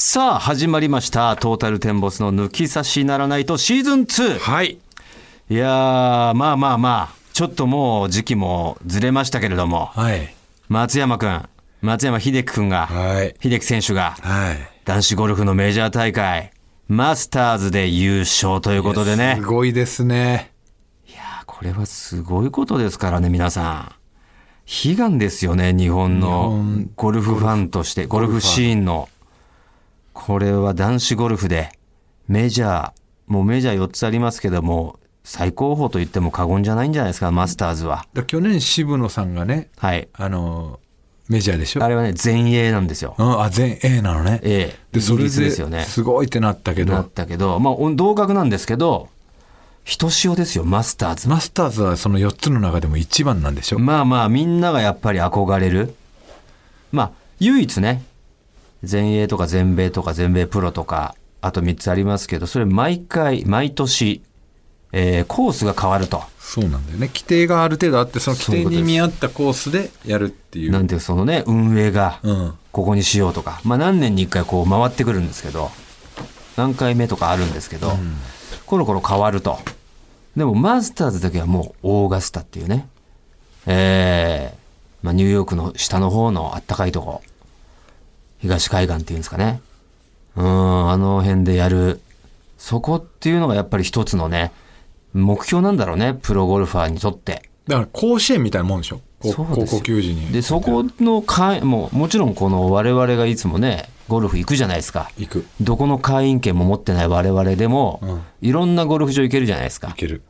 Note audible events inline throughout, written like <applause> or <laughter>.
さあ、始まりました。トータルテンボスの抜き差しならないとシーズン 2! はい。いやー、まあまあまあ、ちょっともう時期もずれましたけれども、はい。松山くん、松山秀樹くんが、はい。秀樹選手が、はい。男子ゴルフのメジャー大会、マスターズで優勝ということでねす。ごいですね。いやーこれはすごいことですからね、皆さん。悲願ですよね、日本の本ゴルフファンとして、ゴルフシーンの。これは男子ゴルフで、メジャー、もうメジャー4つありますけども、最高峰と言っても過言じゃないんじゃないですか、マスターズは。だ去年渋野さんがね、はい。あの、メジャーでしょ？あれはね、前衛なんですよ。うん、あ、全 A なのね。ええ。で、それでですよね。すごいってなったけなっど、たけど、まあ、同格なんですけど、ひとしおですよ、マスターズ。マスターズはその4つの中でも一番なんでしょ？まあまあみんながやっぱり憧れるまあ唯一ね全英とか全米とか全米プロとかあと3つありますけどそれ毎回毎年、えーコースが変わるとそうなんだよね。規定がある程度あって、その規定に見合ったコースでやるっていう。なんていうそのね運営がうん。ここにしようとかまあ何年に1回こう回ってくるんですけど何回目とかあるんですけど、コロコロ変わるとでもマスターズだけはもうオーガスタっていうねえーまあ、ニューヨークの下の方のあったかいとこ東海岸っていうんですかね。うんあの辺でやる。そこっていうのがやっぱり一つのね目標なんだろうねプロゴルファーにとって。だから甲子園みたいなもんでしょ？こそうですよ。高校球児に。でそこの会もうもちろんこの我々がいつもねゴルフ行くじゃないですか。行く。どこの会員権も持ってない我々でも、うん。いろんなゴルフ場行けるじゃないですか。行ける。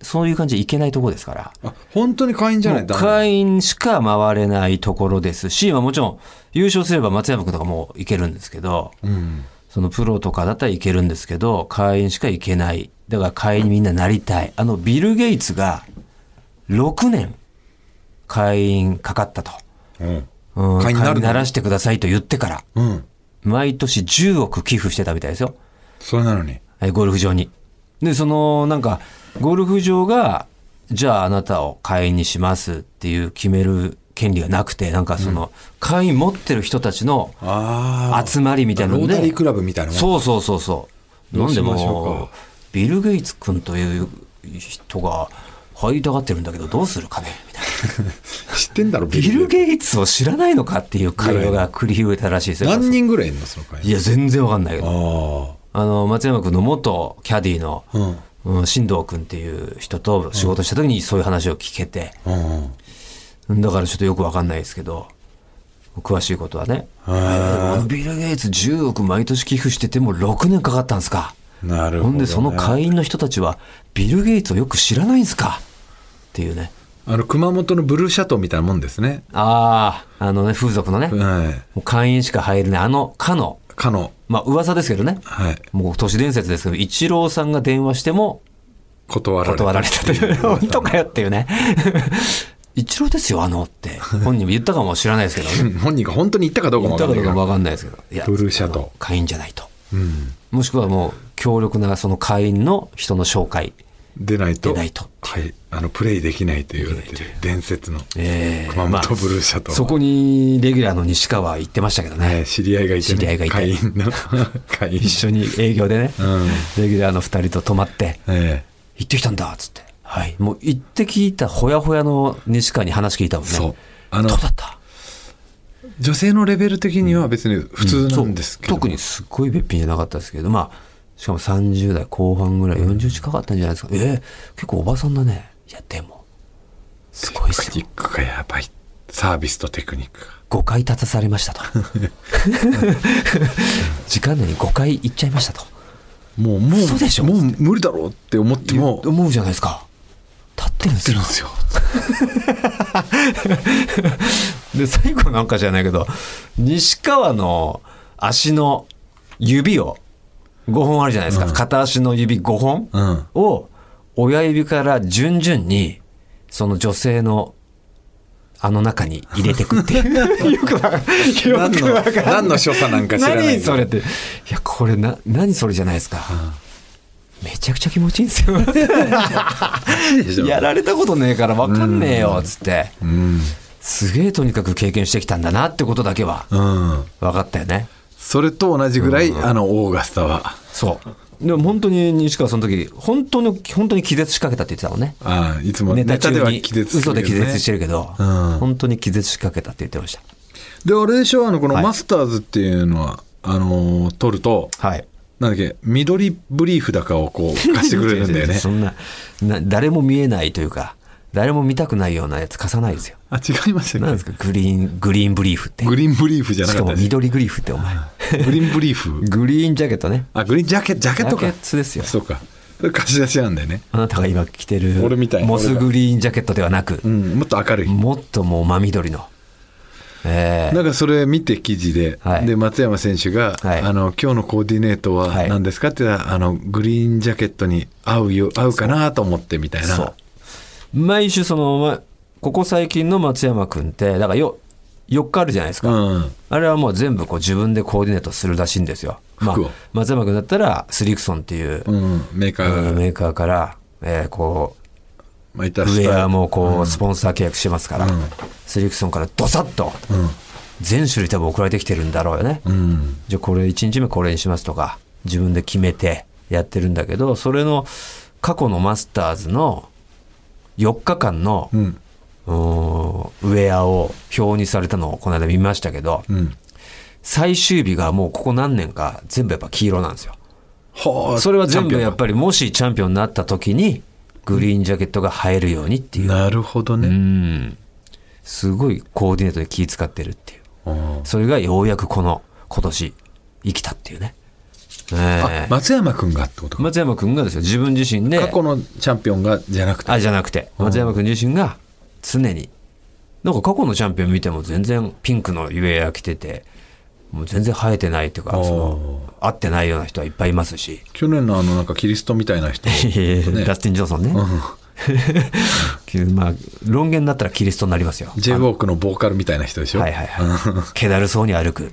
そういう感じで行けないとこですからあ、本当に会員じゃない？会員しか回れないところですし、まあ、もちろん優勝すれば松山君とかも行けるんですけどうん。そのプロとかだったら行けるんですけど会員しか行けないだから会員にみんななりたいあのビル・ゲイツが6年会員かかったと、うん。うん、会員になならしてくださいと言ってからうん。毎年10億寄付してたみたいですよそれなのに？はいゴルフ場に。で、その、なんか、ゴルフ場が、じゃああなたを会員にしますっていう決める権利がなくて、なんかその、会員持ってる人たちの。集まりみたいなので、ロータリークラブみたいなそうそうそうそう。なんでもビル・ゲイツ君という人が入りたがってるんだけど、どうするかねみたいな。<laughs> 知ってんだろ、ビル・ゲゲイツを知らないのかっていう会話が繰り広げたらしいですよ。何人ぐらいいんのその会いや、全然わかんないけど。ああの、松山君の元キャディの、あ。うん。うん、進藤君っていう人と仕事した時にそういう話を聞けて、うん。だからちょっとよくわかんないですけど、詳しいことはね。ビル・ゲイツ10億毎年寄付してても6年かかったんですか。なるほど、ね。ほんでその会員の人たちはビル・ゲイツをよく知らないんですかっていうね。あの、熊本のブルーシャトーみたいなもんですね。ああ、あのね、風俗のね、もはい。う会員しか入れない、あの、かの、かの。まあ噂ですけどね、はい。もう都市伝説ですけど、イチローさんが電話しても断られた。断られたという、<laughs> 本当かよっていうね。<laughs> 一郎ですよ、あのって。本人も言ったかもしれないですけどね。う <laughs> ん本人が本当に言ったかどうか言もったかんないかんないですけど。いや、ブルーシャドウ会員じゃないと。うん。もしくはもう、強力なその会員の人の紹介。出ないと。出ないとはい。あの、プレイできないと言われてる伝説の。ええ熊本ブルーシャトー。そこにレギュラーの西川行ってましたけどね。ね、知り合いがいて、ね。知り合いがいて会員の。<laughs> 会員。一緒に営業でね、うん。レギュラーの二人と泊まって、え行ってきたんだっつって。はい。もう行って聞いたほやほやの西川に話聞いたもんね。えそう。あのどう、だった？女性のレベル的には別に普通なんですけど、そう特にすっごいべっぴんじゃなかったですけどまあしかも30代後半ぐらい40近かったんじゃないですか、えー結構おばさんだね。いやでもすごいっすよ。テクニックがやばい。サービスとテクニックが。5回立たされましたと。<laughs> 時間内に5回行っちゃいましたと。もう、もう、嘘でしょ？もう無理だろうって思っても、思うじゃないですか。立ってるんですよ。出るんですよ。<laughs> で最後なんかじゃないけど西川の足の指を5本あるじゃないですか、片足の指5本、うん。を親指から順々にその女性のあの中に入れてくっていう。<laughs> よくわか何の何の所作なんか知らない。何それって。いやこれな何それじゃないですか、めちゃくちゃ気持ちいいんですよ。やられたことねえからわかんねえよっつって。うん。すげえとにかく経験してきたんだなってことだけはうん。分かったよねそれと同じぐらい、あのオーガスタは。そう。でも本当に西川その時本当に本当に気絶しかけたって言ってたもんね。ああいつもネネタではタ中に気絶す嘘で気絶してるけど、うん。本当に気絶しかけたって言ってました。であれでしょ？あのこのはい。マスターズっていうのは、あのー取るとはい。なんだっけ？緑ブリーフだかをこう貸してくれるんだよね。<laughs> そんなな誰も見えないというか誰も見たくないようなやつ貸さないですよ。あ違いましたなんですか？グリーングリーンブリーフって。グリーンブリーフじゃなしかもかったです。緑グリーフってお前。グリーンブリーフ。<laughs> グリーンジャケットね。あグリーンジャケジャケットか。ジャケットですよ。そうか。貸し出しなんだよね。あなたが今着てる俺みたいモスグリーンジャケットではなくうんもっと明るい。もっともう真緑の。ええなんかそれ見て記事で、はい。で松山選手が、はい。あの今日のコーディネートははい。何ですかって言ったら、あのグリーンジャケットに合うよ合うかなと思ってみたいな。そう毎週そのまここ最近の松山君ってだからよ4日あるじゃないですか、うん。あれはもう全部こう自分でコーディネートするらしいんですよ。まあ松山君だったらスリクソンっていう、うん、メーカーが、メーカーから、えーこまあ、ウェアもこうスポンサー契約してますから、うん。スリクソンからドサッと全種類多分送られてきてるんだろうよね。うん。じゃあこれ1日目これにしますとか自分で決めてやってるんだけどそれの過去のマスターズの4日間の、うんウェアを表にされたのをこの間見ましたけど、うん最終日がもうここ何年か全部やっぱ黄色なんですよ。はあそれは全部やっチぱりもしチャンピオンになった時にグリーンジャケットが映えるようにっていう。なるほどうね、ん。すごいコーディネートで気使ってるっていう。うんそれがようやくこの今年生きたっていうね。えあえ松山君がってこと？か松山君がですよ。自分自身で。過去のチャンピオンがじゃなくて。あじゃなくて。松山君自身が常に。なんか過去のチャンピオン見ても全然ピンクのウェア着ててもう全然生えてないっていうかその合ってないような人はいっぱいいますし、去年のあのなんかキリストみたいな人。<laughs> ダスティン・ジョンソンね、<laughs> まあ論言だったらキリストになりますよ。J ウォークのボーカルみたいな人でしょ、はいはいはい。気だるそうに歩く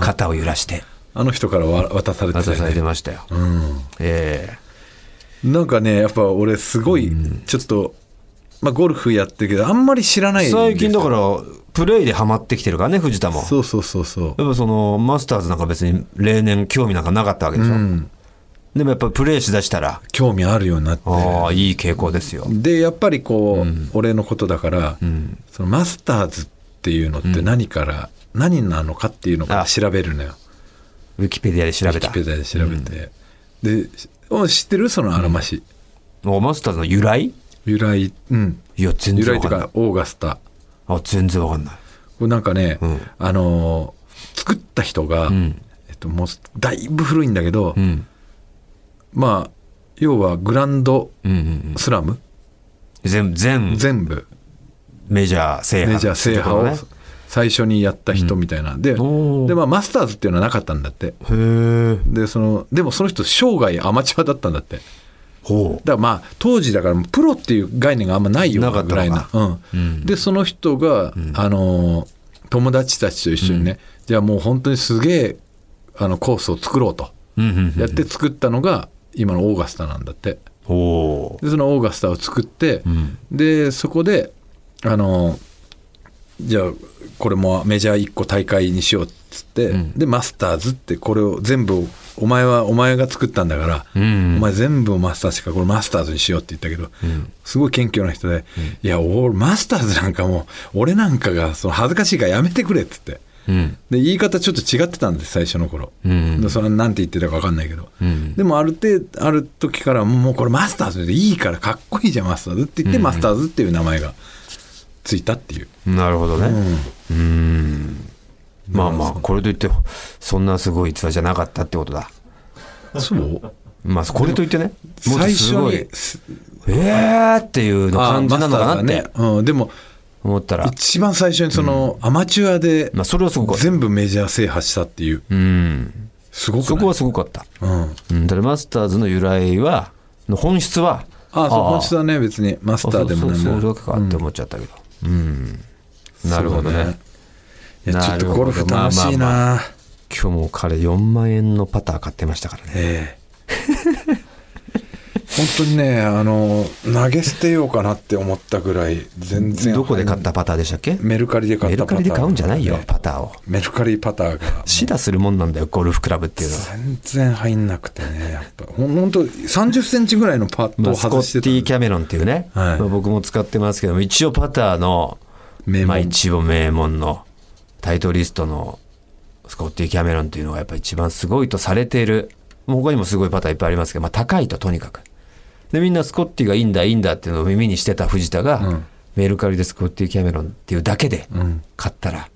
肩を揺らしてあの人からわ渡されてた渡されてましたよ、うん。えなんかねやっぱ俺すごいちょっと、まあ、ゴルフやってるけどあんまり知らない最近だからプレイでハマってきてるからね藤田も。そうそうそうそう。やっぱそのマスターズなんか別に例年興味なんかなかったわけでしょ、うん。でもやっぱプレイしだしたら。興味あるようになって。ああいい傾向ですよ。でやっぱりこう、俺のことだから、ん。そのマスターズっていうのって何から、何なのかっていうのからあ。調べるのよウィキペディアで調べウィた。キペディアで調べて、でお知ってる？そのあらまし、おマスターズの由来？由来？うん。いや全由然わかんない。来とかオーガスタ。あ全然わかんない。これなんかね、ん。あのー作った人が、ん。えっと、もうだいぶ古いんだけど、うん。まあ要はグランドうんうんうん。スラム、全全。全部。メジャー制覇。メジャー制覇をね最初にやった人みたいな、でおー。で、まあ、マスターズっていうのはなかったんだって。でそのでもその人生涯アマチュアだったんだって。ほだからまあ当時だからプロっていう概念があんまないようなぐらいな。うん。うん。でその人が、あのー友達たちと一緒にね、じゃあもう本当にすげえあのコースを作ろうと。ううんうんうん。やって作ったのが今のオーガスタなんだって。ほでそのオーガスタを作って、ん。でそこであのじゃあこれもメジャー1個大会にしようっつって、でマスターズってこれを全部お前はお前が作ったんだから、うん。お前全部マスターズしかこれマスターズにしようって言ったけど、すごい謙虚な人で、いや俺マスターズなんかもう俺なんかがその恥ずかしいからやめてくれっつって。うん。で言い方ちょっと違ってたんです最初の頃、うん。でそれは何て言ってたか分かんないけど、ん。でもある程度ある時からもうこれマスターズでいいからかっこいいじゃんマスターズって言って、マスターズっていう名前がついたっていう、なるほどね。うん。まあまあこれといってそんなすごい逸話じゃなかったってことだ。そう？まあこれといってね。もっと最初すごいえーっていうのあ感じなのかなって。がね、うん、でも思ったら。一番最初にその、アマチュアでまあそれはすごかった。全部メジャー制覇したっていう。うん。すごくない？そこはすごかった。うん、うん、だからマスターズの由来はの本質はああそう本質はね別にマスターでもそうそうそうなんでもそうかって思っちゃったけどうん、なるほどね。いやちょっとゴルフ楽しいな、まあまあま今日も彼4万円のパター買ってましたからね。ええ本当にねあの投げ捨てようかなって思ったぐらい全然どこで買ったパターでしたっけ？メルカリで買メったパタールカリで買うんじゃないよね。パターを。メルカリパターが。シダするもんなんだよゴルフクラブっていうのは。全然入んなくてねやっぱ。ほんと30センチぐらいのパッドを外してたッティ・キャメロンっていうね、はい。まあ、僕も使ってますけども一応パターのまあ、一応名門のタイトリストのスコッティ・キャメロンっていうのがやっぱ一番すごいとされている。もう他にもすごいパターいっぱいありますけど、まあ、高いととにかくでみんなスコッティがいいんだいいんだっていうのを耳にしてた藤田が、うん。メルカリでスコッティ・キャメロンっていうだけでうん。買ったら、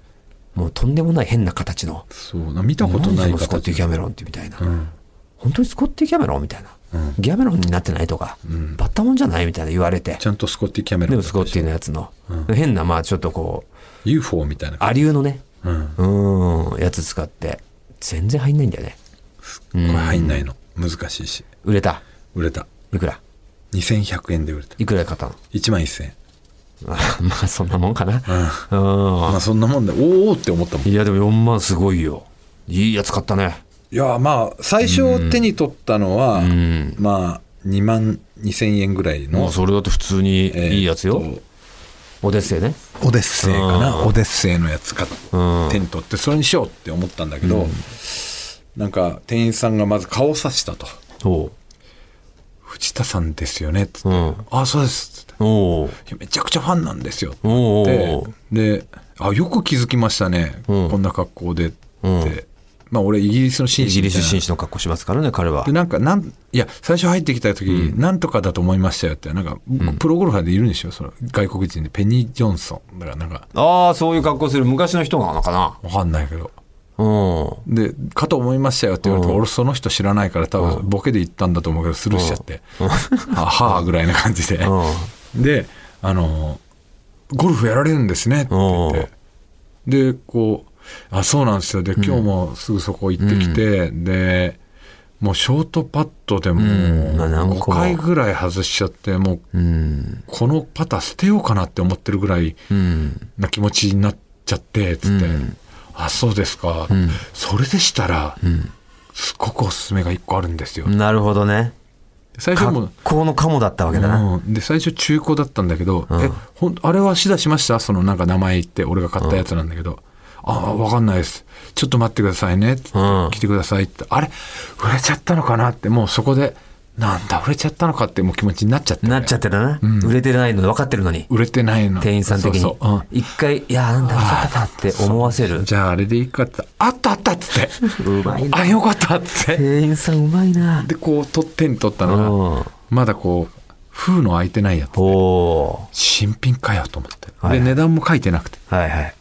もうとんでもない変な形のそうな見たことないスコッティ・形キャメロンってみたいな、うん。本当にスコッティ・キャメロンみたいな、うん。ギャメロンになってないとか、ん。バッタモンじゃないみたいな言われてちゃんとスコッティ・キャメロンでもスコッティのやつの、変なまあちょっとこう UFO みたいなアリューのね。うん。うんやつ使って全然入んないんだよね。これ入んないの。難しいし。売れた。売れた。いくら？2100円で売れた。いくらで買ったの？1万1000円。あ <laughs> まあそんなもんかな。うん。まあそんなもんでおおって思ったもん。いやでも4万すごいよ。いいやつ買ったね。いやまあ最初手に取ったのは、ん。まあ2万2000円ぐらいのもうそれだと普通にえーいいやつよ、とオデッセイね。オデッセイかな。うん。オデッセイのやつ買っうん。手に取ってそれにしようって思ったんだけど、なんか店員さんがまず顔をさしたと。おう「藤田さんですよね」っつってうん「あそうです」っつって。めちゃくちゃファンなんですよ」おうであよく気づきましたね、うん。こんな格好でって、うん。まあ俺イギリスの紳イギリス紳士の格好しますからね彼は。でなんかなんいや最初入ってきた時、なんとかだと思いましたよってなんか、プロゴルファーでいるんですよその外国人で。ペニー・ジョンソン。だからなんか。ああそういう格好する昔の人なのかわかんないけど。なうんでかと思いましたよって言われて、うん。俺その人知らないから多分ボケで言ったんだと思うけどスルーしちゃって、ははあぐらいな感じで、であのゴルフやられるんですねって言って。でこうあそうなんですよ。で今日もすぐそこ行ってきて、でもうショートパットでもん。まあ何個5も回ぐらい外しちゃってもううん。このパター捨てようかなって思ってるぐらいうん。な気持ちになっちゃってつって、うんあそうですか、ん。それでしたら、ん。すっごくおすすめが1個あるんですよ、なるほどね。格最初も好のカモだったわけだな、うん、で最初中古だったんだけど、うん。えほんあれは指出しました？そのなんか名前言って俺が買ったやつなんだけど、ああ分かんないです。ちょっと待ってくださいね。うん。来てくださいって。あれ？売れちゃったのかなって。もうそこでなんだ売れちゃったのかってもう気持ちになっちゃって、なっちゃってたな、売れてないの分かってるのに。売れてないの。店員さん的に。そうそう。うん。一回いやなんだ売れちゃったって思わせる？じゃああれでいいかって。あったあったっつって。うまいな。あよかったっつって。店員さんうまいな。でこうと手に取ったのうん。がまだこう封の開いてないやつおお新品かよと思って、はいで値段も書いてなくて。はいはい。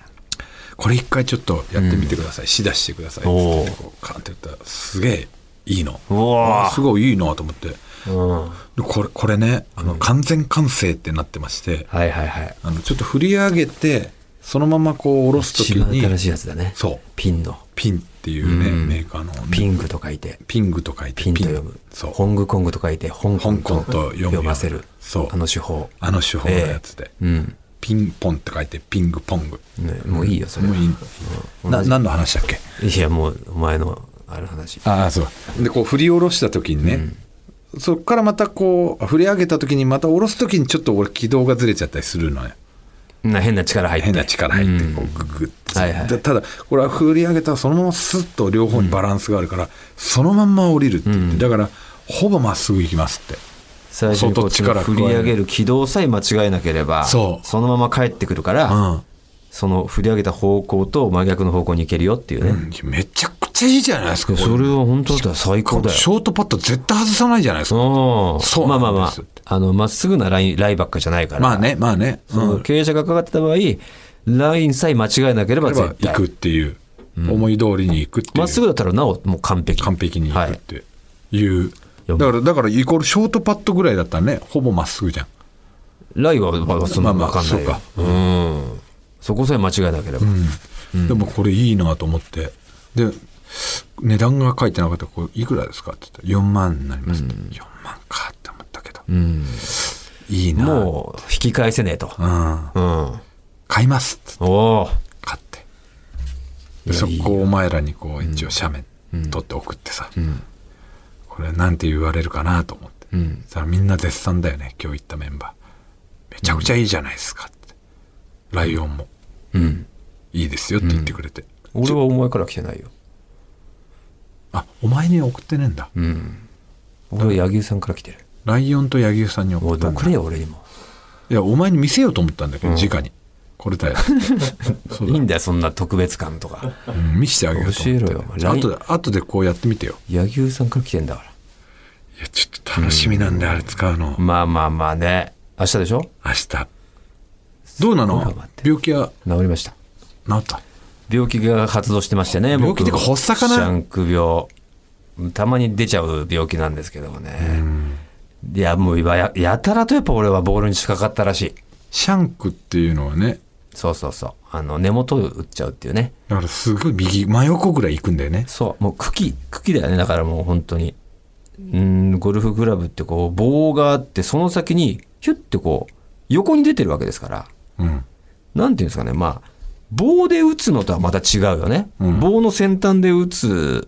これ一回ちょっとやってみてください、し出してくださいってこうカンって言ったらすげえいいの。うわ。あすごいいいなと思って。うん。でこれこれねあの完全完成ってなってまして、はいはいはい。あのちょっと振り上げてそのままこう下ろす時に新しいやつだね。そう。ピンの。ピンっていうね、うん。メーカーのピングと書いて。ピングと書いて。ピンと読む。そう。ホングコングと書いて香港香港と読ませるそう。あの手法。あの手法のやつで、うん。ピンポンって書いてピングポング。ねもういいよそれは。もういい。な何の話だっけ？いやもうお前のある話。ああそう。でこう振り下ろした時にね、そこからまたこう振り上げた時にまた下ろす時にちょっと俺軌道がずれちゃったりするのよ。な変な力入って。変な力入ってうん。こうグッグッて、はいはい。でただこれは振り上げたらそのままスッと両方にバランスがあるから、そのまんま降りるって言って、だからほぼまっすぐ行きますって。最初に振り上げる軌道さえ間違えなければそう。のまま帰ってくるから、うん。その振り上げた方向と真逆の方向に行けるよっていうね、うん。めちゃくちゃいいじゃないですかそれは本当だったら最高だよ。ショートパット絶対外さないじゃないですか。うん。そうまあまあまあ。あのまっすぐなラインライばっかじゃないから。まあねまあね、その傾斜がかかってた場合ラインさえ間違えなければ絶対。行くっていう、思い通りに行くっていう。まっすぐだったらなおもう完璧。完璧に行はいくっていう、やだからだからイコールショートパットぐらいだったらねほぼまっすぐじゃん。ラインはまあそんなまあまあ分かんないよ、うん。そこさえ間違えなければ、でもこれいいなと思って。で値段が書いてなかったらこれいくらですかって言ったら4万になりますって、4万かって思ったけど、うん。いいな。もう引き返せねえと、うん。うん、買いますっつって。おお。買って。そこをお前らにこう一応写メ取って送ってさ、これなんて言われるかなと思って。うん。さあみんな絶賛だよね今日行ったメンバー。めちゃくちゃいいじゃないですかって、ライオンも。うん。いいですよって言ってくれて、俺はお前から来てないよあお前に送ってねえんだ、うん。俺は柳生さんから来てる。ライオンと柳生さんに送ったんだ。くれよ俺にも。いやお前に見せようと思ったんだけど、直に。これ <laughs> だよ。いいんだよそんな特別感とか。うん、見せてあげようと思って。教えろよお前。後で後でこうやってみてよ。柳生さんから来てんだから。いやちょっと楽しみなんで、あれ使うの。まあまあまあね。明日でしょ？明日。どうなの？病気は？治りました。治った？病気が発動してましてね病気ってか僕発作かな？シャンク病。たまに出ちゃう病気なんですけどもね。いやもうややたらとやっぱ俺はボールに近かったらしい。シャンクっていうのはね。そうそうそう。あの根元を打っちゃうっていうね。だからすごい右真横ぐらい行くんだよね。そう。もう茎茎だよね。だからもう本当に。うんゴルフクラブってこう棒があってその先にヒュッてこう横に出てるわけですから。うん。なんていうんですかね、まあ、棒で打つのとはまた違うよね。うん。棒の先端で打つ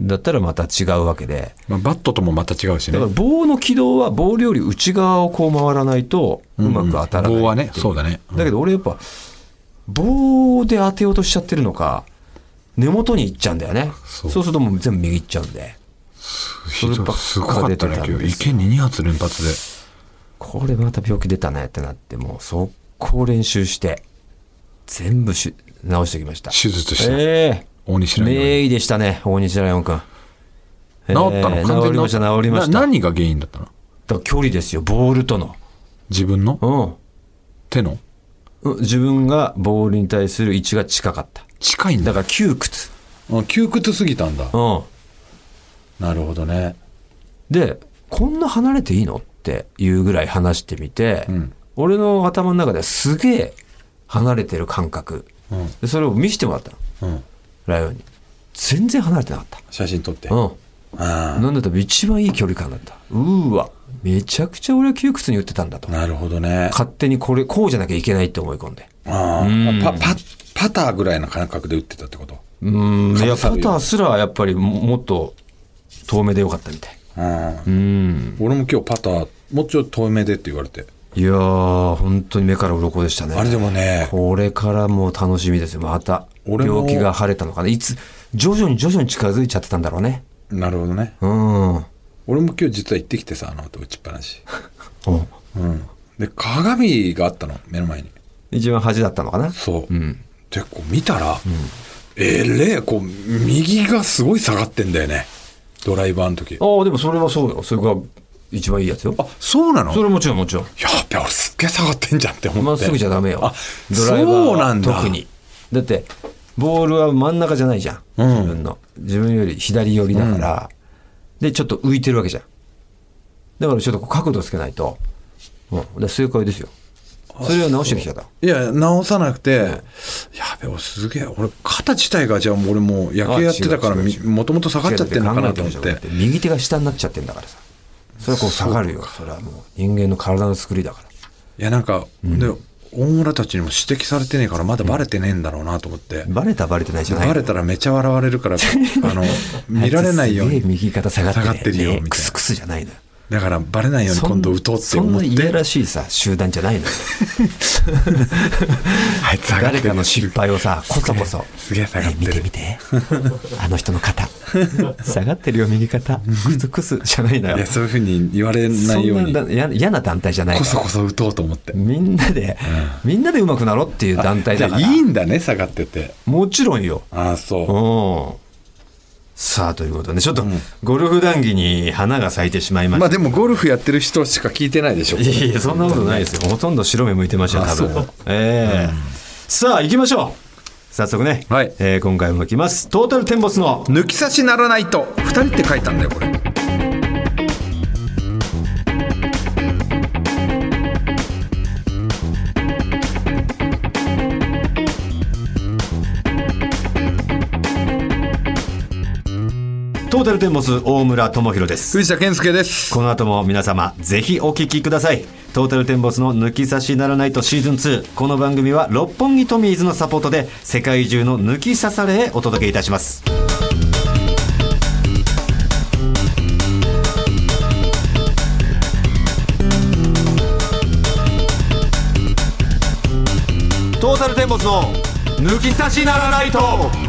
だったらまた違うわけで。まあ、バットともまた違うしね。だから棒の軌道はボールより内側をこう回らないとうまく当たらない、棒はねそうだね、うん。だけど俺やっぱ棒で当てようとしちゃってるのか根元に行っちゃうんだよね。そそううするともう全部右行っちゃうんで。そればっかすごかったね出てたん今です日池に2発連発で。これまた病気出たねってなってもう速攻練習して全部し直してきました手術した、ええ大西ライオン名医でしたね、大西ライオン君。治ったの、えー完全に治りました、治りました。何が原因だったの？ら距離ですよ、ボールとの。自分の？手の？うん。自分がボールに対する位置が近かった。近いんだだから窮屈。あ窮屈すぎたんだうん。なるほどねで、こんな離れていいの？っていうぐらい話してみて、ん俺の頭の中ではすげえ離れてる感覚。それを見せてもらったの、うんライオンに。全然離れてなかった。写真撮ってうん。あなんだったら一番いい距離感だった。うーわ、めちゃくちゃ俺は窮屈に打ってたんだとあ。なるほどね勝手にこれ、こうじゃなきゃいけないって思い込んで。あうんーパパパターぐらいの感覚で打ってたってこと？うーん、いや、パターすらやっぱりももっと遠目でよかったみたい。うんうん。俺も今日パターもうちょっと遠めでって言われていやー、本当に目から鱗でしたね。あれでもねこれからもう楽しみですよ、また。病気が晴れたのかな。いつ、徐々に徐々に近づいちゃってたんだろうね。なるほどねうん。俺も今日実は行ってきてさあの後打ちっぱなしおうんで鏡があったの目の前に一番端だったのかな？そう、うん。でこう見たら、えれえこう右がすごい下がってんだよねドライバーの時ああ、でもそれはそうよ。それが一番いいやつよ。あそうなの？それもちろんもちろん。やっべ俺すっげえ下がってんじゃんって思ってまっすぐじゃダメよあ。ドライバーはそうなんだ特に。だって、ボールは真ん中じゃないじゃん。うん自分の。自分より左寄りだから。で、ちょっと浮いてるわけじゃん。だからちょっと角度つけないと。うん。正解ですよ。それを直してきちゃった。いや直さなくて、やべ俺すげえ俺肩自体がじゃあ俺もう野球やってたからもともと下がっちゃってんのかなと思って右手が下になっちゃってんだからさ。それはこう下がるよ。それはもう人間の体の作りだから。いやなんか、で大村たちにも指摘されてねえからまだバレてねえんだろうなと思って、バレたバレてないじゃないバレたらめちゃ笑われるから <laughs> あの見られないように <laughs> 右肩下がって,、ね、下がってるよみたいなクスクスじゃないのよ。だからバレないように今度打とうってそん思って。な嫌らしいさ集団じゃないのよ。<laughs> あいつ誰かの失敗をさこそこそ。すげえ下がってる。ね見て見て。あの人の肩。<laughs> 下がってるよ右肩。クスクスじゃないのよ。いやそういうふうに言われなそいようんに嫌な団体じゃないこそこそ打とうと思って。みんなで、みんなで上手くなろうっていう団体だから。いいんだね下がってて。もちろんよ。ああそう。うんさあということでちょっとゴルフ談義に花が咲いてしまいました。まあでもゴルフやってる人しか聞いてないでしょ。いやいや、そんなことないですよ。ほとんど白目向いてましたよ、多分。ええ。さあ、行きましょう。早速ね、はい。えー今回も行きます。トータルテンボスの。抜き差しならないと。2人って書いたんだよこれテルテンボス大村智弘です。藤田健介です。この後も皆様ぜひお聞きください。トータルテンボスの抜き差しならないとシーズン2この番組は六本木トミーズのサポートで世界中の抜き差されへお届けいたします。トータルテンボスの抜き差しならないと。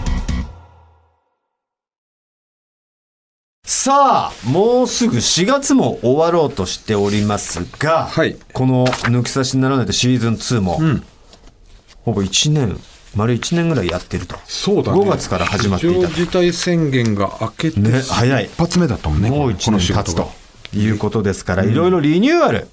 さあもうすぐ4月も終わろうとしておりますが、はい。この「抜き差しならないと」シーズン2も、ん。ほぼ1年丸1年ぐらいやってると。そうだね。5月から始まっていた。事態宣言が明けて、ね早い。一発目だったもんねもう1年経つということですから、いろいろリニューアル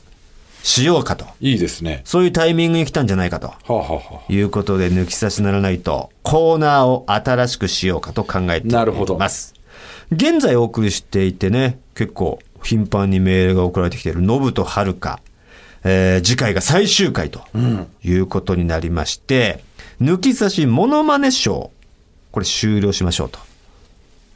しようかと。いいですね。そういうタイミングに来たんじゃないかと。はあ、はあはあ、いうことで抜き差しならないとコーナーを新しくしようかと考えてなるほど。います現在お送りしていてね結構頻繁にメールが送られてきているノブとはるか、えー次回が最終回ということになりまして、抜き差しモノマネショーこれ終了しましょうと、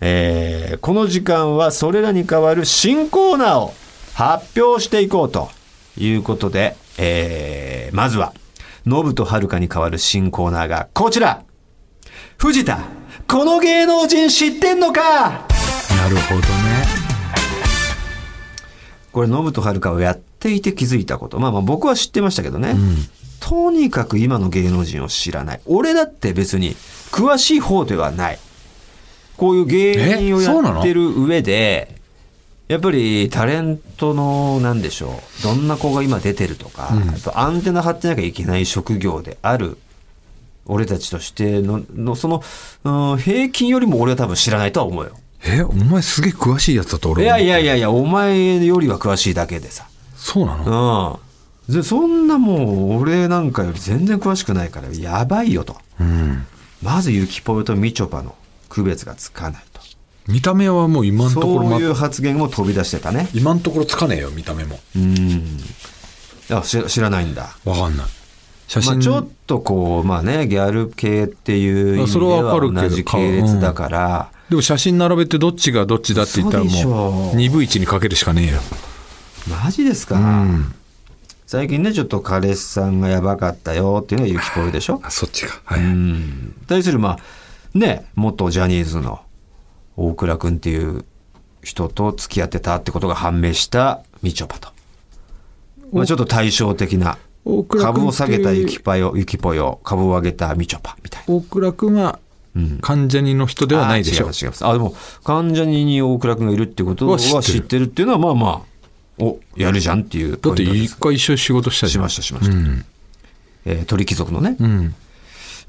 えーこの時間はそれらに代わる新コーナーを発表していこうということで、えーまずはノブとはるかに代わる新コーナーがこちら。藤田この芸能人知ってんのか？なるほどね。これノブとはるかをやっていて気づいたこと。まあまあ僕は知ってましたけどね、とにかく今の芸能人を知らない。俺だって別に詳しい方ではない。こういう芸人をやってる上でやっぱりタレントのなんでしょう。どんな子が今出てるとか、やっぱアンテナ張ってなきゃいけない職業である。俺たちとしてののその、うん平均よりも俺は多分知らないとは思うよえお前すげえ詳しいやつだと俺いやいやいややいやお前よりは詳しいだけでさそうなの？うん。で、そんなもう、俺なんかより全然詳しくないから、やばいよと。うんまず、ゆきぽよとみちょぱの区別がつかないと。見た目はもう今のところまそういう発言も飛び出してたね。今のところつかねえよ見た目もうん。あ知ら知らないんだ。わかんない写ま真、あ、ちょっとこう、まあね、ギャル系っていう意味では同じ系列だから、でも写真並べてどっちがどっちだって言ったらもう2分1にかけるしかねえよ。マジですか、うん。最近ね、ちょっと彼氏さんがやばかったよっていうのがゆきぽよでしょ？あそっちか。はい、うん。対するまあね元ジャニーズの大倉君っていう人と付き合ってたってことが判明したみちょぱと、まあ、ちょっと対照的な株を下げたゆきぽよゆきぽよ株を上げたみちょぱみたいな。大倉君は関ジャニの人ではないでしょあ違います違いますあでも関ジャニに大倉君がいるってことはは知ってる。知ってるっていうのはまあまあおやるじゃんっていうだって一回一緒に仕事したしましたしました、えー鳥貴族のね、うん。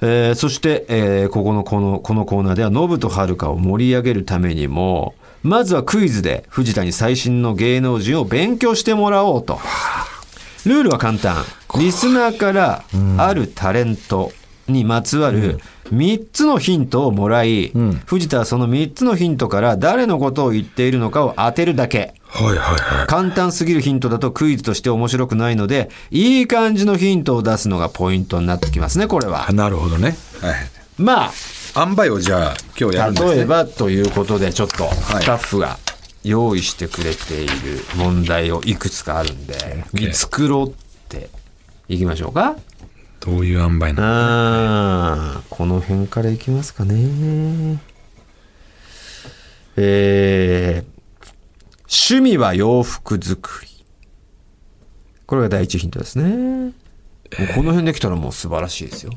えーそして、えーここのこのこのコーナーではノブとはるかを盛り上げるためにもまずはクイズで藤田に最新の芸能人を勉強してもらおうと。ルールは簡単。リスナーからあるタレントにまつわる3つのヒントをもらい、ん。藤田はその3つのヒントから誰のことを言っているのかを当てるだけ。はいはいはい。簡単すぎるヒントだとクイズとして面白くないのでいい感じのヒントを出すのがポイントになってきますねこれは。あなるほどね。はい。まあ塩梅をじゃあ今日やるんですね。例えばということでちょっとい。スタッフが用意してくれている問題をいくつかあるんで見繕っていきましょうかどういう塩梅なの？あーこの辺からいきますかね。えー趣味は洋服作り。これが第一ヒントですね。もうこの辺できたらもう素晴らしいですよ。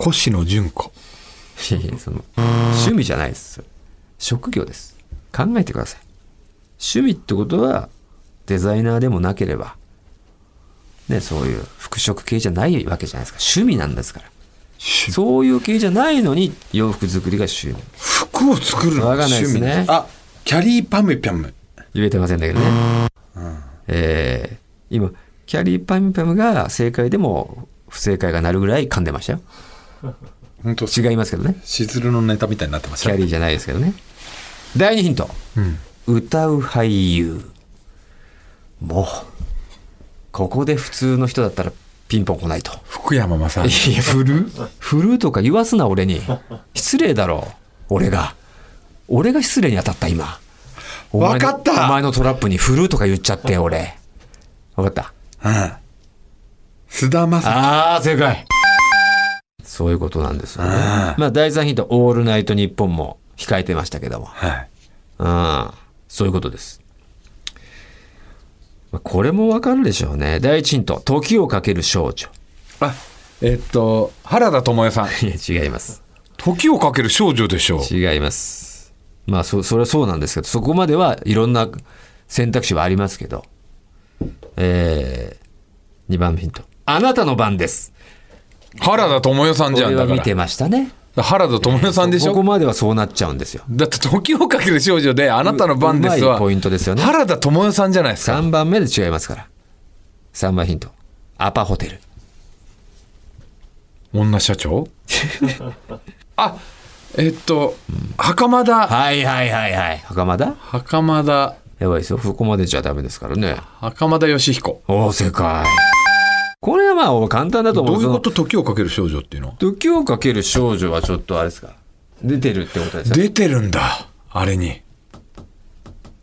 越野純子。いやいやその趣味じゃないです。職業です。考えてください。趣味ってことはデザイナーでもなければねそういう服飾系じゃないわけじゃないですか。趣味なんですから。そういう系じゃないのに洋服作りが趣味。服を作るのがわかんないですね。趣味あキャリーパムピャム。言えてませんだけどね、えー今キャリーパミュパムが正解でも不正解がなるぐらい噛んでましたよ。<laughs> 本当違いますけどね。しずるのネタみたいになってましたキャリーじゃないですけどね。第2ヒント。うん。歌う俳優。もうここで普通の人だったらピンポン来ないと。福山雅治。いや振る？振るとか言わすな俺に。失礼だろ俺が。俺が失礼に当たった今。お前のわかった。お前のトラップに振るとか言っちゃって俺。わかった？うん。菅田将暉。ああ正解。そういうことなんですよね。あまあ第3ヒント「オールナイトニッポン」も控えてましたけども。はい。うん。そういうことです。まあこれもわかるでしょうね。第一ヒント、時をかける少女。あえっと原田知世さん。<laughs> いや違います。時をかける少女でしょう。違います。まあそそれはそうなんですけどそこまではいろんな選択肢はありますけど。えー、2番ヒント。あなたの番です。原田知世さんこじゃんだから。見てましたね原田知世さんでしょ、ここまではそうなっちゃうんですよ。だって時をかける少女であなたの番ですはううまいポイントですよね。原田知世さんじゃないですか？3番目で違いますから。3番ヒント。アパホテル。女社長？あえっと袴田。はいはいはいはい。袴田？袴田。やばいですよ。ここまでじゃダメですからね。袴田義彦。おお正解これはまあ簡単だと思う。どういうこと時をかける少女っていうの？時をかける少女はちょっとあれですか？出てるってことですよ出てるんだあれに。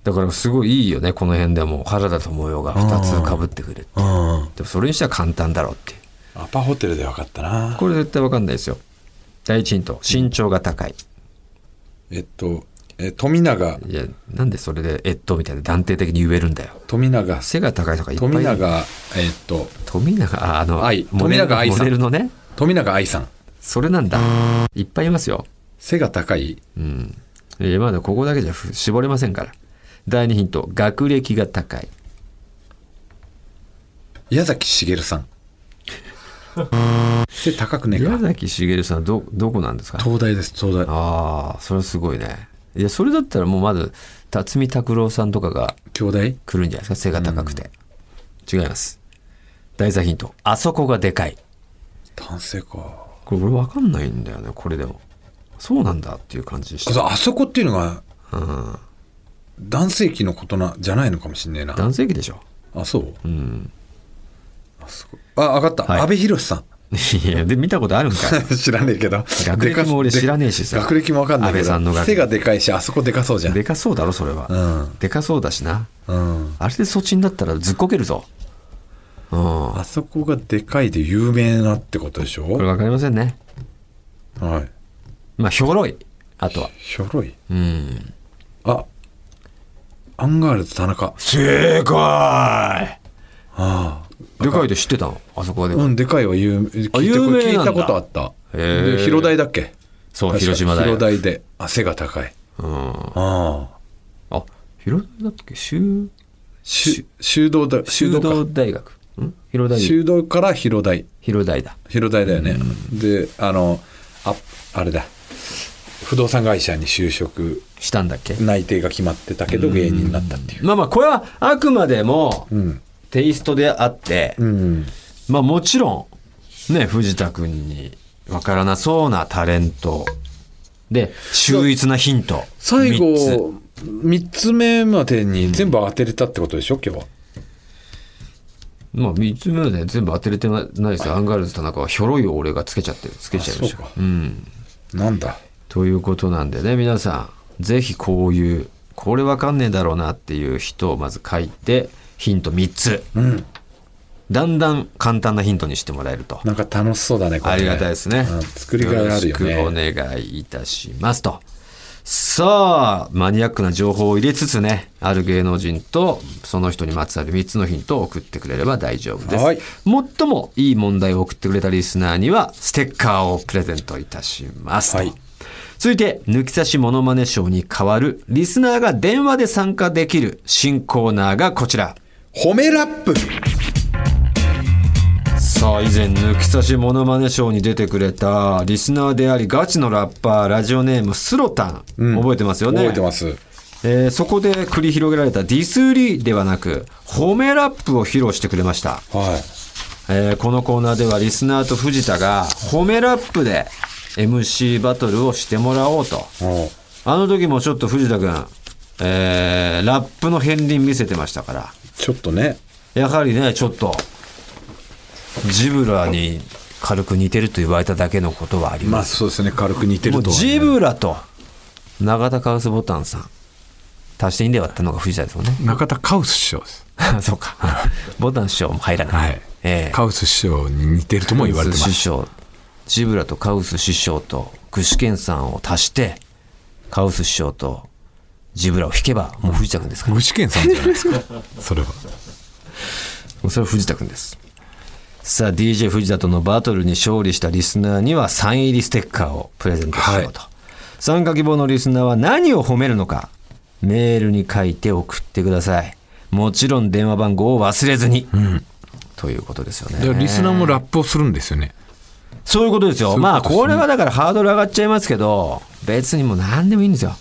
だからすごいいいよねこの辺でも。原田知世が2つかぶってくるうん。でもそれにしては簡単だろうってアパホテルで分かったな。これ絶対わかんないですよ。第一ヒント身長が高い。えっとえ富永。いやなんでそれで「えっと」みたいな断定的に言えるんだよ。富永。背が高いとかいっぱい。富永えっと。富永ああの愛富永愛さん。モデルのね。富永愛さん。それなんだ。いっぱいいますよ。背が高い。うん。まだここだけじゃふ絞れませんから。第二ヒント。学歴が高い。矢崎茂さん。<laughs> 背高くねえ宮か崎茂さんどどこなんですか？東大です東大。ああそれはすごいねいやそれだったらもうまず辰巳拓郎さんとかが兄弟？来るんじゃないですか？背が高くて、違います。第三ヒント。あそこがでかい。男性か。これ俺分かんないんだよね。これでも。そうなんだっていう感じでした。そうあそこっていうのがうん。男性器のことなじゃないのかもしんねえな。男性器でしょ。あそう？うん。あそこ。あ分かった、はい。阿部寛さ <laughs> いやで見たことあるんか <laughs> 知らねえけど。学歴も俺知らねえしさ。学歴も分かんないけ安倍さんの学ど背がでかいしあそこでかそうじゃん。でかそうだろそれは、うん。でかそうだしな。うん。あれでそっちになったらずっこけるぞ。うん。あそこがでかいで有名なってことでしょ？これ分かりませんね。はい。まあひょろい。あとは。ひょろい？うん。あ。アンガールズ田中。正解あでかいで知ってたのあそこで、あうんでかいは有聞いた有名なんだ。聞いたことあった。へー。で広大だっけ？そう確か広島広大で。あ背が高い。うん。ああ。あ広大だっけ？修し修道だ修修道道大学。ん？広大。修道から広大。広大だ。広大だよね、であのああれだ。不動産会社に就職。したんだっけ？内定が決まってたけど芸人になったっていう。まあまあこれはあくまでもうんテイストであって、うん。まあもちろんね藤田君にわからなそうなタレント。で秀逸なヒント。最後3つ。目までに全部当てれたってことでしょ？今日は。まあ3つ目で全部当てれてないですよ。アンガールズ田中はひょろいを俺がつけちゃってつけちゃいました。うんなんだ？ということなんでね皆さんぜひこういうこれわかんねえだろうなっていう人をまず書いてヒント3つ。うん。だんだん簡単なヒントにしてもらえると。なんか楽しそうだねこれね。ありがたいですね。うん作りがいあるよろしくお願いいたしますと。さあマニアックな情報を入れつつねある芸能人とその人にまつわる3つのヒントを送ってくれれば大丈夫です、はい。最もいい問題を送ってくれたリスナーにはステッカーをプレゼントいたしますと、はい。続いて抜き差しモノマネショーに代わるリスナーが電話で参加できる新コーナーがこちら褒めラップ。さあ以前抜き差しモノマネショーに出てくれたリスナーでありガチのラッパーラジオネームスロタン、覚えてますよね？覚えてます。えーそこで繰り広げられたディスリーではなく褒めラップを披露してくれました、はい。えーこのコーナーではリスナーと藤田が褒めラップで MC バトルをしてもらおうと。あの時もちょっと藤田君、えーラップの片鱗見せてましたから。ちょっとね。やはりねちょっとジブラに軽く似てると言われただけのことはありまます、あそうですね軽く似てるとはね。ジブラと永田カウスボタンさん。足していいんで割ったのが藤田ですもんね。中田カウス師匠です。<laughs> そうか。<laughs> ボタン師匠も入らない、はい。ええ。カウス師匠に似てるとも言われてます。カウス師匠ジブラとカウス師匠と具志堅さんを足してカウス師匠とジブラを引けばもう藤田君ですから。具志堅さんじゃないですか？<laughs> それは。もうそれは藤田君です。さあ DJ 藤田とのバトルに勝利したリスナーにはサイン入りステッカーをプレゼントしようと、参加希望のリスナーは何を褒めるのかメールに書いて送ってください。もちろん電話番号を忘れずに、ということですよね。でリスナーもラップをするんですよね。そういうことですよ。ね。まあこれはだからハードル上がっちゃいますけど別にもう何でもいいんですよ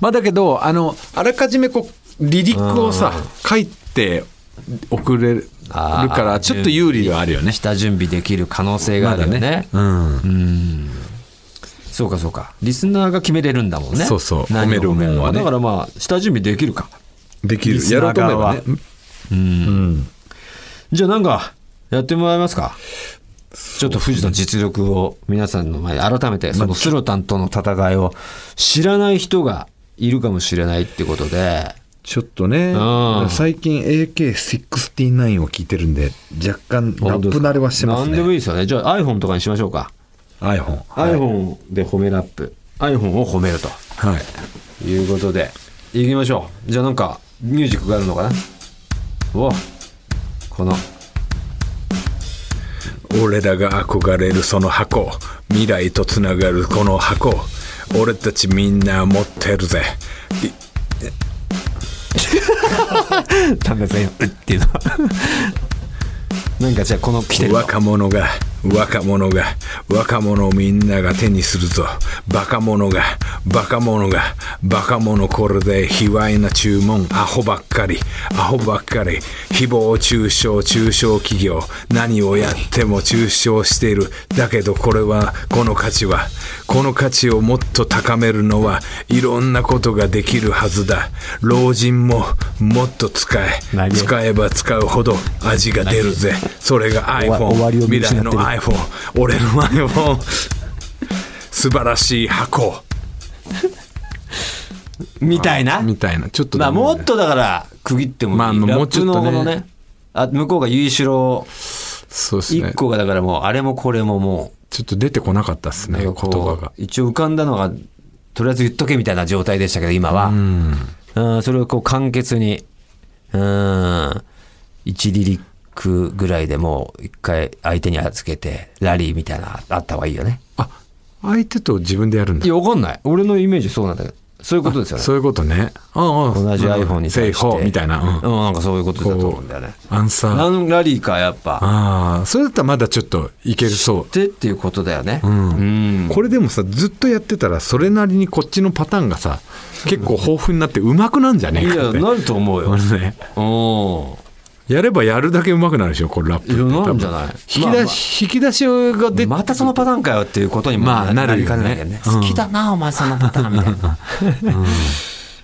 まあだけどあのあらかじめこうリリックをさ書いて送れるからちょっと有利ではあるよね。下準備できる可能性があるよね,、うん。そうかそうか。リスナーが決めれるんだもんね。そうそう。褒めるもんはね。だからまあ下準備できるか。できる。やろうと思えば側ねはじゃあなんかやってもらえますか？ちょっと藤田の実力を皆さんの前で改めてそのスロタンとの戦いを知らない人がいるかもしれないってことで。ちょっとねうん。最近 AK69 を聞いてるんで若干ラップ慣れはしてます何でもいねいですよね。じゃあ iPhone とかにしましょうか。iPhone iPhone で褒めラップ。iPhone を褒めると。はい。いうことでいきましょう。じゃあなんかミュージックがあるのかな？おこの。俺らが憧れるその箱未来とつながるこの箱俺たちみんな持ってるぜ。<laughs> なんだそれうっていうの。は <laughs> なんかじゃあこの来てるの。若者が若者が若者みんなが手にするぞ。バカ者がバカ者がバカ者これで卑猥な注文。アホばっかり。アホばっかり。誹謗中傷中小企業。何をやっても中傷している。だけどこれはこの価値はこの価値をもっと高めるのはいろんなことができるはずだ。老人ももっと使え。何使えば使うほど味が出るぜ。それが iPhone 未来の iPhone 俺の iPhone 素晴らしい箱。<laughs> みたいな？みたいな。ちょっとまあでももっとだから区切ってもいい、まあもうちょっとね。ね。あ向こうが結城そうですね。一個がだからもうあれもこれももちょっと出てこなかったですうね言葉が。一応浮かんだのがとりあえず言っとけみたいな状態でしたけど今は。うん。それをこう簡潔にうん1リリックぐらいでもう一回相手に預けてラリーみたいなあった方がいいよね。あ相手と自分でやるんだ。いやわかんない。俺のイメージそうなんだけどそういうことですよね。そういうことね。ああ同じ iPhone に対して。みたいな、うん。うんなんかそういうことだと思うんだよね。アンサー。何ラリーかやっぱ。ああそれだったらまだちょっといけるそう。でっていうことだよね。うん。これでもさずっとやってたらそれなりにこっちのパターンがさ結構豊富になってうまくなんじゃねいえかって。やなると思うよ。<laughs> ね。うんやればやるだけうまくなるでしょこれラップなんじゃない。引き出し、まあまあ。引き出しが出てまたそのパターンかよっていうことにもまあなるよね。ねないけどね。うん。好きだなお前そのパターンみたいな。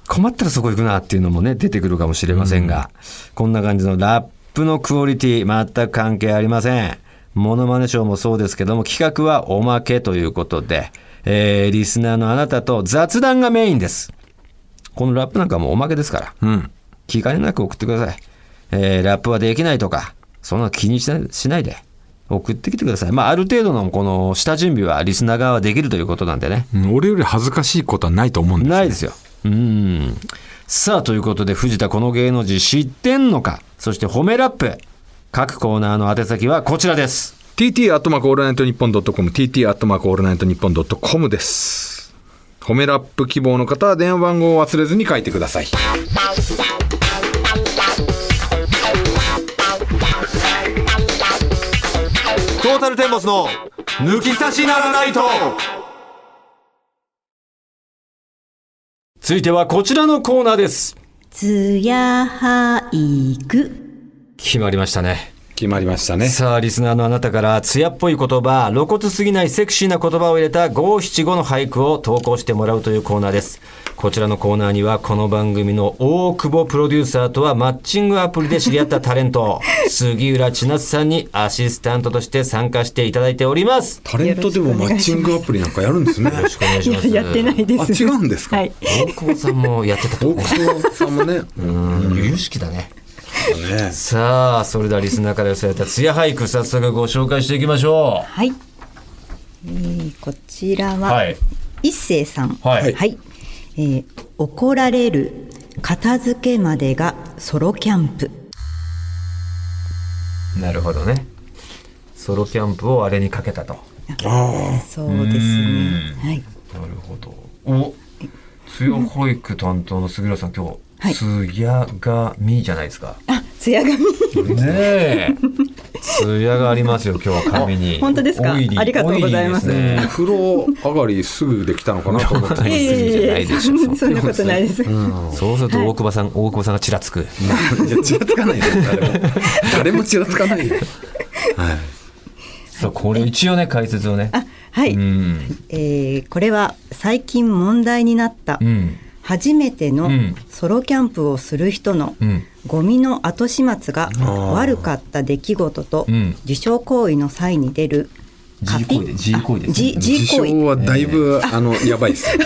困ったらそこ行くなっていうのもね出てくるかもしれませんが、こんな感じのラップのクオリティ全く関係ありません。モノマネショーもそうですけども企画はおまけということで、えーリスナーのあなたと雑談がメインです。このラップなんかもうおまけですから。うん。気兼ねなく送ってください。えーラップはできないとか、そんなの気にしないで送ってきてください。まあ、ある程度のこの下準備はリスナー側はできるということなんでね。うん俺より恥ずかしいことはないと思うんですよないですよ。うん。さあ、ということで、藤田この芸能人知ってんのか？そして褒めラップ。各コーナーの宛先はこちらです。TT アットマークオールナイトニッポンドットコム TT アットマークオールナイトニッポンドットコムです褒めラップ希望の方は電話番号を忘れずに書いてくださいルテンボスの抜き差しならないと続いてはこちらのコーナーです。つや俳句決まりましたね。決まりましたねさあ、リスナーのあなたから、艶っぽい言葉、露骨すぎないセクシーな言葉を入れた五七五の俳句を投稿してもらうというコーナーです。こちらのコーナーには、この番組の大久保プロデューサーとはマッチングアプリで知り合ったタレント、<laughs> 杉浦千夏さんにアシスタントとして参加していただいております。タレントでもマッチングアプリなんかやるんですねよろしくお願いします。やってないですあ違うんですか？はい大久保さんもやってたと大ね。久保さんもねうん、由々しきだね。ね。<laughs> さあ、それではリスナーから寄せられた艶俳句、早速ご紹介していきましょはい、えーこちらう。は、はい。一星さん。はい。えー怒られる片付けまでがソロキャンプ。なるほどね。ソロキャンプをあれにかけたと。あそうですね。はい。なるほど。お強保育担当の杉浦さん今日、はいつやがみじゃないですかあ、艶髪。ねえ <laughs> つやがありますよ今日は髪に <laughs> 本当ですか？ありがとうございます風呂上がりすぐできたのかなと思っていやいやいやいやないでしょそんなことないです。そうすると大久保さん、大久保さんがちらつく。いやちらつかないで誰も誰もちらつかないではいそう、これ一応ね、解説をね。あ、はい。うん。えーこれは最近問題になったうん。初めてのうん。ソロキャンプをする人のうん。ゴミの後始末がー。悪かった出来事とうん。受賞行為の際に出る G 行為で G 行為ですね。G, 行為。称はだいぶ、あのやばいです <laughs>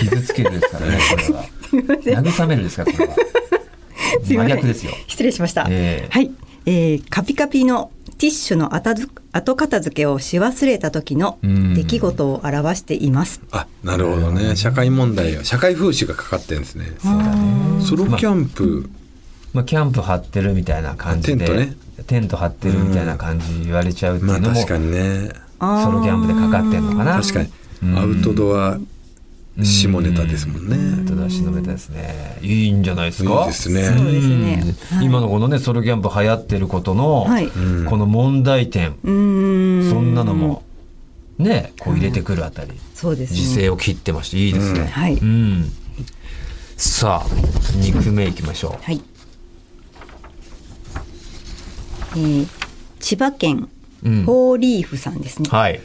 傷つけるですからね、これは。慰めるですから、これは。<laughs> すいません。真逆ですよ。失礼しました、ええ。はい、えーカピカピのティッシュの後片付けをし忘れた時のうん。出来事を表しています。あなるほどね。社会問題社会風刺がかかってるんですね。そうだね。ソロキャンプ、まあ、キャンプ張ってるみたいな感じで。テントね。テント張ってるみたいな感じ言われちゃうっていうのも、まあ確かにね。ソロキャンプでかかってんのかな。確かに。うん。アウトドア下ネタですもんね。アウトドアしのべたですね。いいんじゃないですか？いいですね。そうですね。うん。今のこのねソロキャンプ流行ってることの、はい。この問題点、うーん。そんなのもねこう入れてくるあたり、そうですね。時勢を切ってましていいですね。うん。はい。うん。さあ肉目いきましょはい、えー千葉県うん。フォーリーフさんですね。う。、はい。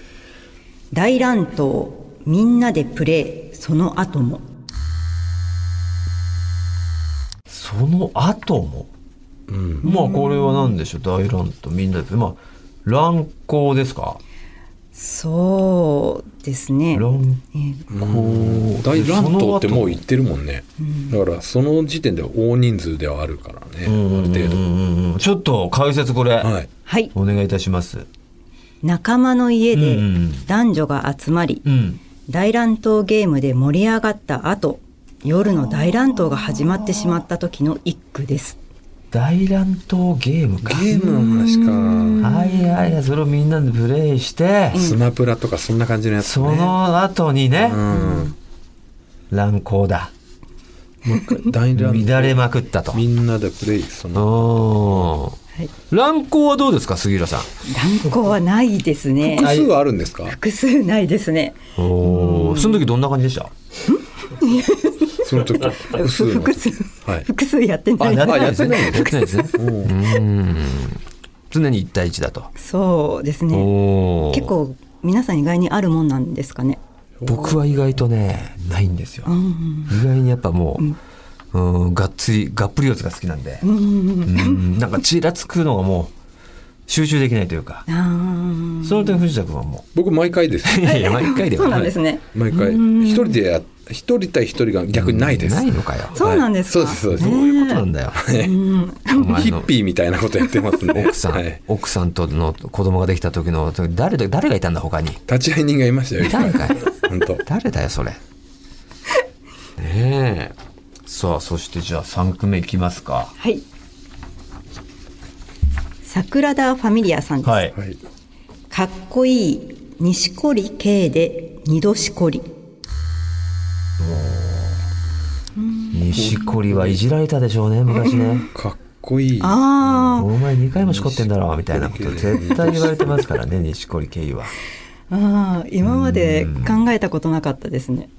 大乱闘みんなでプレーその後も。その後も、うん。まあこれは何でしょう？大乱闘みんなで。まあ乱行ですか？そうですね。乱えー行。大乱闘ってもうい言ってるもんね、だからその時点では大人数ではあるからね、ある程度、ちょっと解説これ、はい。はい。お願いいたします。仲間の家でうんうん。男女が集まり、うん。大乱闘ゲームで盛り上がった後夜の大乱闘が始まってしまった時の一句です。大乱闘ゲームか。ゲームの話か、はいはいはい、それをみんなでプレイして、スマプラとかそんな感じのやつそねの後にね、うん。乱行だ。大乱闘。乱れまくったと。みんなでプレイそのはい。乱行はどうですか、杉浦さん？乱行はないですね。複数はあるんですか？複数ないですね。おー。その時どんな感じでした？その時複数の。複数。はい。複数やってない。やってないあですね。やってないですね。うん。常に一対一だと。そうですね。結構皆さん意外にあるもんなんですかね。僕は意外とね、ないんですよ。うん。意外にやっぱもう、うん、がっつり、がっぷり四つが好きなんで、うんうん、なんかちらつくのがもう、集中できないというか、その点藤田君はも僕毎回です。う、<laughs> いやいや、毎回でそうはなんですね。毎回。一人でや一人対一人が逆にないです、ないのかよ。そうなんですそうですそうです。そういうことなんだよ。お前のヒッピーみたいなことやってますね。奥さん、はい、奥さんとの子供ができた時の、誰だ、誰がいたんだ、他に？立ち会い人がいましたよ。いたんかい？本当。誰だよ、それ。ねえ。さあ、そしてじゃあ3組目いきますか。はい。桜田ファミリアさんです、はい。はいかっこいい錦織圭で二度しこり。錦織はいじられたでしょうね、昔ね。かっこいい。あお前2回もしこってんだろ、みたいなこと絶対言われてますからね、錦織圭は。ーあー今まで考えたことなかったですね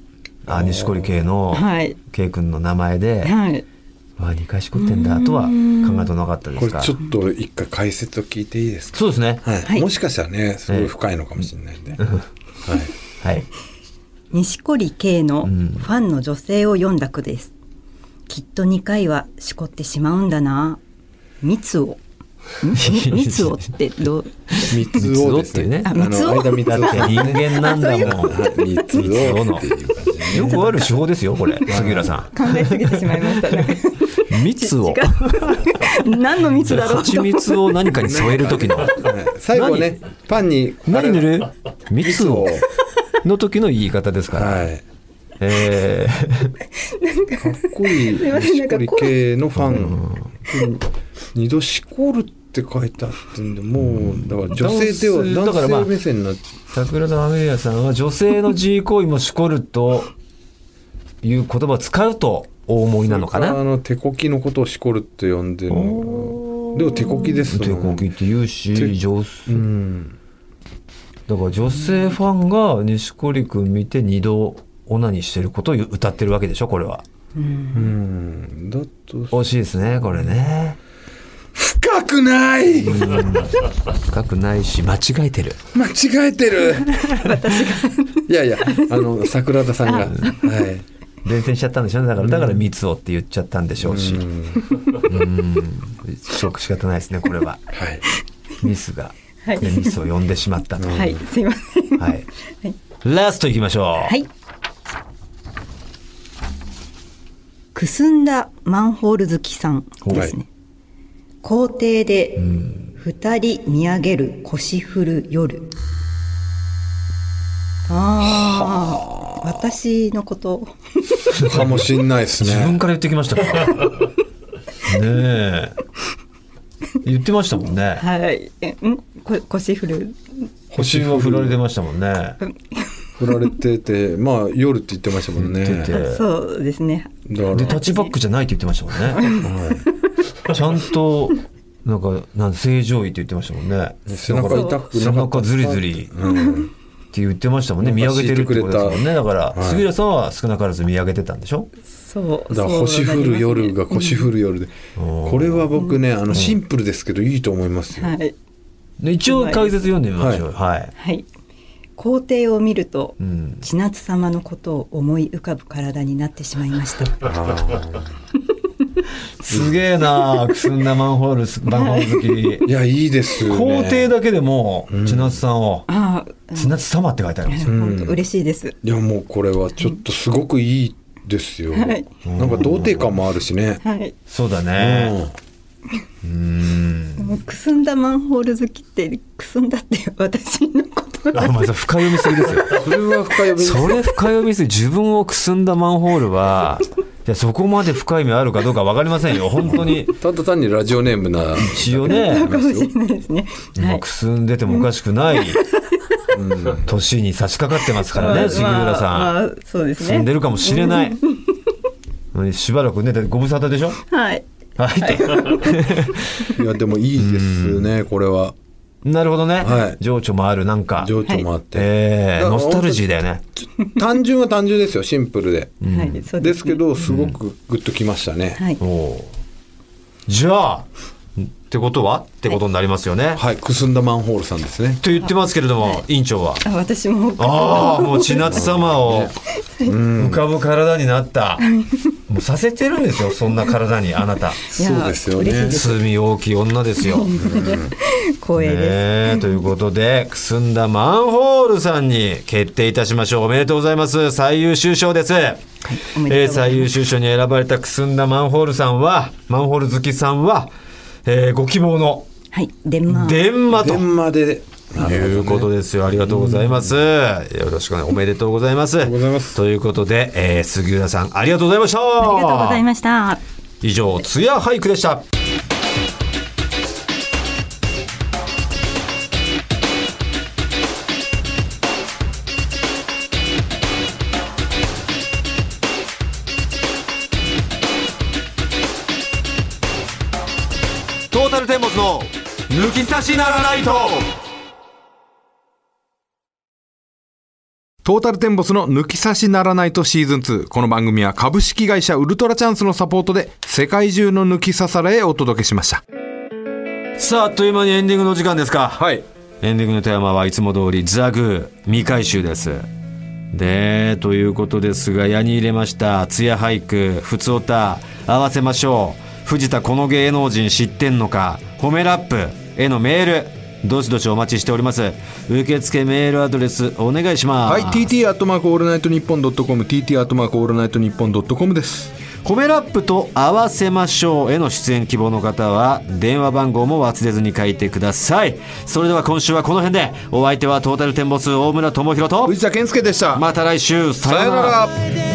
あ、錦織圭の、はい。圭君の名前で、はい。わあ、2回しこってんだとは考えてなかったですか？ら。これちょっと一回解説を聞いていいですか？そうですね。はい、はい。もしかしたらねすごい深いのかもしれないんで、はい、はい。錦織圭のフんァンの女性を読んだ句です、きっと2回はしこってしまうんだな。蜜を。ん <laughs> 蜜をってどう？三つをですね。あ三つをの間三つをだって。人間なんだもん。はい三つをっていう感じでよくある手法ですよ、これ、杉浦さ考えすぎてしまいましたね。ん。蜜を。何の蜜だろう蜂と蜜を何かに添える時の。はい。最後ねパンに何塗る？蜜蜜を。を。の時の言い方ですから。はい。えかっこいい錦織系のファン、二度しこるっって書いてあってんでもうだから女性ではだからまあ男性目線になっ桜田アメリアさんは女性の自慰行為もしこるという言葉を使うとお思いなのかあなの手こきのことをしこるって呼んでるのでも手こきです手こきって言うし女うん。だから女性ファンが錦織君見て二度オナニーしてることを歌ってるわけでしょこれは。うん。だと。惜しいですねこれね深くない。深くないし間違えてる。間違えてる。いやいやあの桜田さんが。はい。伝染しちゃったんでしょ？うねだからだから密をって言っちゃったんでしょうし。うん。しょ仕方ないですねこれは。はい。ミスが、はい。ねミスを呼んでしまったと、はい。すいません。はい、ラストいきましょう、はい。くすんだマンホール好きさんですね、校庭で二人見上げる腰振る夜。ああ。私のこと。かもしんないです自分ねから言ってきました。かねえ。言ってましたもんね。はい。えん？こ腰振る？星は振られてましたもんね振られてて <laughs> まあ夜って言ってましたもんね。そうですね。だから。でタッチバックじゃないって言ってましたもんね、ちゃんとなんかなん正常位って言ってましたもんね。背中痛くなかった。背中ずりずりって言ってましたもんね。見上げてるってことですもんね。だからはい。杉浦さんは少なからず見上げてたんでしょ？そう。だから星降る夜が腰降る夜で、これは僕ねあのシンプルですけどいいと思いますよ、はい。で一応解説読んでみましょう。はい、はい皇帝を見ると、ん。千夏様のことを思い浮かぶ体になってしまいました。<laughs> すげえなくすんだマンホールすマンホール好き。いやいいですよね。皇帝だけでも千夏さんをあ千夏様って書いてあるんですよ。本当嬉しいです、いやもうこれはちょっとすごくいいですよ、はい。なんか童貞感もあるしね、はい。そうだうねんでもくすん。だマンホール好きってくすんだって私のことあまず深読みすぎですよ。それは深読みそれ深読みすぎ。自分をくすんだマンホールは。いやそこまで深い意味あるかどうか分かりませんよ。本当に。ただ単にラジオネームな一応ね。かもしれないですね。くすんでてもおかしくない。年に差し掛かってますからね杉浦さん。まあまあそうですね。住んでるかもしれない。<laughs> しばらくねご無沙汰でしょ？はい。はい。とい。やでもいいですねこれは。なるほどね、はい。情緒もあるなんか。情緒もあって、えーノスタルジーだよね。単純は単純ですよシンプルで、うね。ですけ。どすごくグッときましたね、はい。じゃあってことは？ってことになりますよね、はい、くすんだマンホールさんですね。と言ってますけれども、委員長は？あ私も。ああもう千夏様を浮かぶ体になった。もうさせてるんですよそんな体にあなた。そうですよね。罪大きい女ですよ。<laughs> 光栄です。ねえということでくすんだマンホールさんに決定いたしましょう。おめでとうございます。最優秀賞です、おめでとうえーござい最優秀賞に選ばれたくすんだマンホールさんはマンホール好きさんは、えーご希望のはい。デンマーク。電話と電話でいうことですよ。ありがとうございます。よろしくお願いおめでとうございます。うございますということで、えー杉浦さん、ありがとうございました。ありがとうございました。以上、つや俳句でした。抜き差しならないと。トータルテンボスの抜き差しならないとシーズン2。この番組は株式会社ウルトラチャンスのサポートで世界中の抜き差されへお届けしました。さあ、あっという間にエンディングの時間ですか？はい。エンディングのテーマはいつも通りザグー未回収です。で、ということですが、矢に入れました。つや俳句、ふつおた、合わせましょう。藤田この芸能人知ってんのか、褒めラップへのメール、どしどしお待ちしております。受付メールアドレスお願いします。はい、TT アットマークオールナイトニッポンドットコム、TT アットマークオールナイトニッポンドットコムです。褒めラップと合わせましょうへの出演希望の方は電話番号も忘れずに書いてくださいそれでは今週はこの辺でお相手はトータルテンボス大村智広と藤田健介でした。また来週ささよなら。「